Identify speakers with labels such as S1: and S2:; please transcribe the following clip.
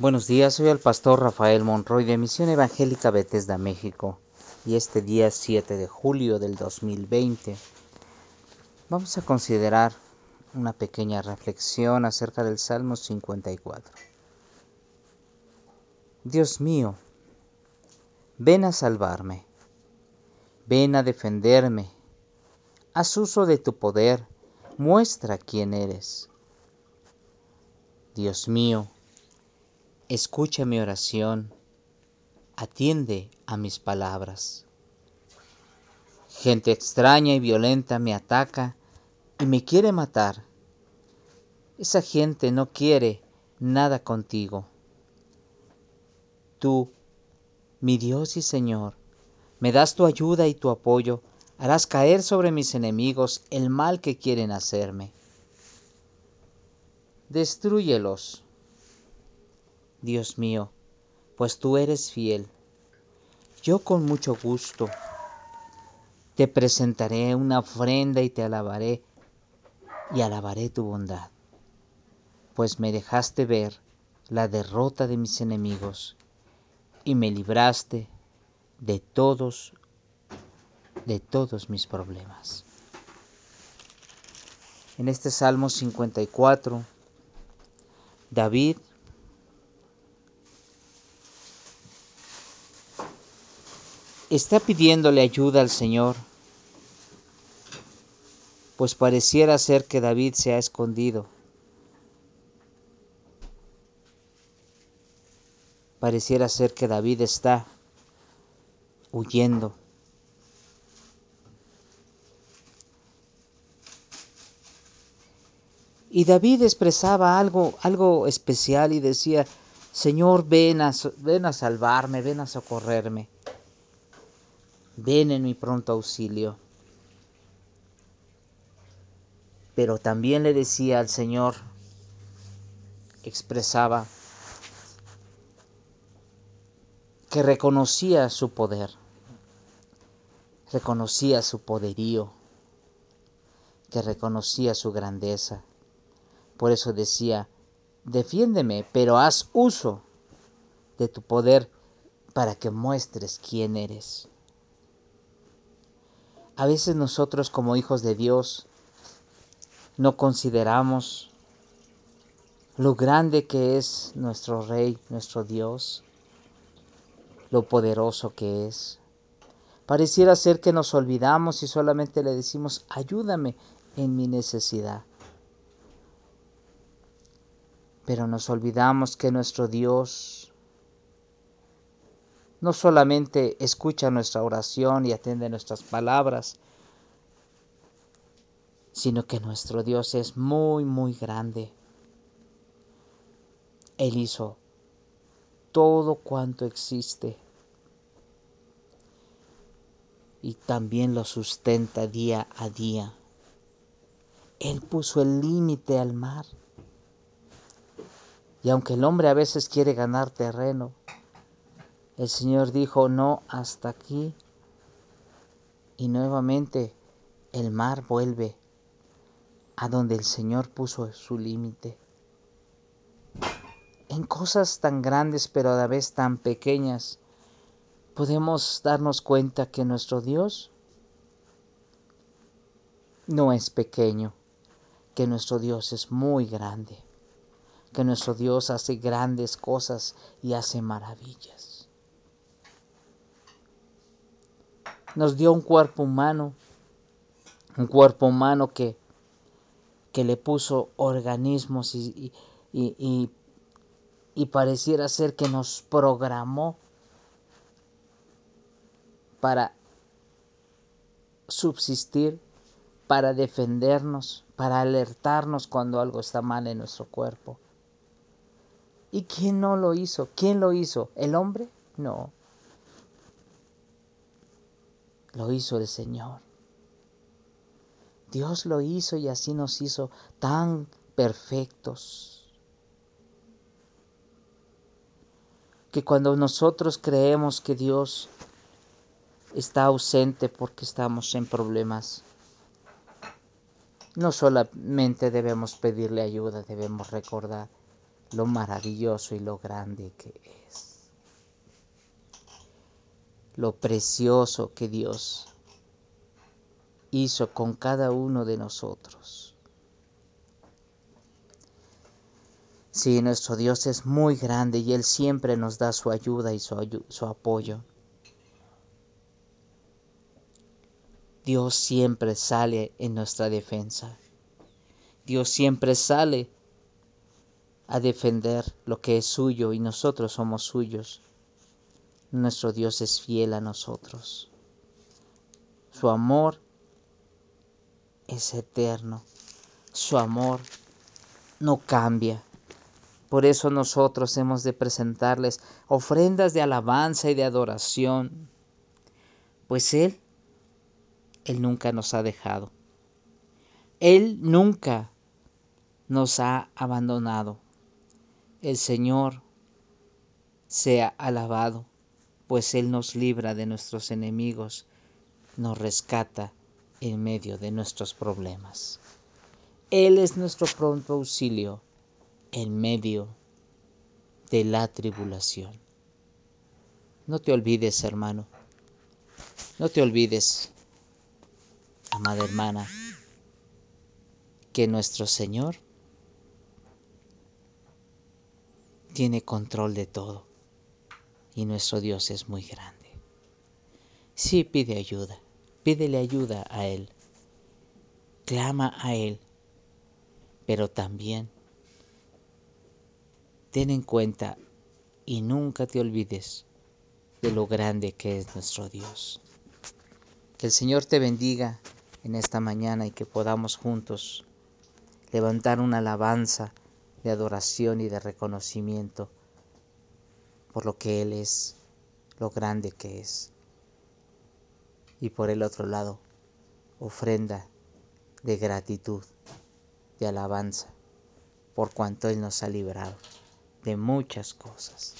S1: Buenos días, soy el pastor Rafael Monroy de Misión Evangélica Bethesda, México. Y este día 7 de julio del 2020 vamos a considerar una pequeña reflexión acerca del Salmo 54. Dios mío, ven a salvarme, ven a defenderme, haz uso de tu poder, muestra quién eres. Dios mío, escucha mi oración, atiende a mis palabras. Gente extraña y violenta me ataca y me quiere matar. Esa gente no quiere nada contigo. Tú, mi Dios y Señor, me das tu ayuda y tu apoyo, harás caer sobre mis enemigos el mal que quieren hacerme. Destrúyelos Dios mío, pues tú eres fiel. Yo con mucho gusto te presentaré una ofrenda y te alabaré y alabaré tu bondad, pues me dejaste ver la derrota de mis enemigos y me libraste de todos de todos mis problemas. En este Salmo 54 David está pidiéndole ayuda al Señor, pues pareciera ser que David se ha escondido. Pareciera ser que David está huyendo. Y David expresaba algo, algo especial y decía, Señor, ven a, ven a salvarme, ven a socorrerme ven en mi pronto auxilio. Pero también le decía al Señor, expresaba que reconocía su poder, reconocía su poderío, que reconocía su grandeza. Por eso decía, defiéndeme, pero haz uso de tu poder para que muestres quién eres. A veces nosotros como hijos de Dios no consideramos lo grande que es nuestro Rey, nuestro Dios, lo poderoso que es. Pareciera ser que nos olvidamos y solamente le decimos, ayúdame en mi necesidad. Pero nos olvidamos que nuestro Dios no solamente escucha nuestra oración y atiende nuestras palabras, sino que nuestro Dios es muy, muy grande. Él hizo todo cuanto existe y también lo sustenta día a día. Él puso el límite al mar. Y aunque el hombre a veces quiere ganar terreno, el Señor dijo, no, hasta aquí. Y nuevamente el mar vuelve a donde el Señor puso su límite. En cosas tan grandes pero a la vez tan pequeñas, podemos darnos cuenta que nuestro Dios no es pequeño, que nuestro Dios es muy grande, que nuestro Dios hace grandes cosas y hace maravillas. Nos dio un cuerpo humano, un cuerpo humano que, que le puso organismos y, y, y pareciera ser que nos programó para subsistir, para defendernos, para alertarnos cuando algo está mal en nuestro cuerpo. ¿Y quién no lo hizo? ¿Quién lo hizo? ¿El hombre? No lo hizo el Señor. Dios lo hizo y así nos hizo tan perfectos. Que cuando nosotros creemos que Dios está ausente porque estamos en problemas, no solamente debemos pedirle ayuda, debemos recordar lo maravilloso y lo grande que es. Lo precioso que Dios hizo con cada uno de nosotros. Sí, nuestro Dios es muy grande y Él siempre nos da su ayuda y su, su apoyo. Dios siempre sale en nuestra defensa. Dios siempre sale a defender lo que es suyo y nosotros somos suyos. Nuestro Dios es fiel a nosotros. Su amor es eterno. Su amor no cambia. Por eso nosotros hemos de presentarles ofrendas de alabanza y de adoración, pues Él, Él nunca nos ha dejado. Él nunca nos ha abandonado. El Señor sea alabado, pues Él nos libra de nuestros enemigos, nos rescata en medio de nuestros problemas. Él es nuestro pronto auxilio en medio de la tribulación. No te olvides, hermano. No te olvides, amada hermana, que nuestro Señor tiene control de todo y nuestro Dios es muy grande. Sí pide ayuda, pídele ayuda a Él, clama a Él, pero también ten en cuenta y nunca te olvides de lo grande que es nuestro Dios. Que el Señor te bendiga en esta mañana y que podamos juntos levantar una alabanza de adoración y de reconocimiento por lo que Él es, lo grande que es. Y por el otro lado, ofrenda de gratitud, de alabanza, por cuanto Él nos ha librado de muchas cosas.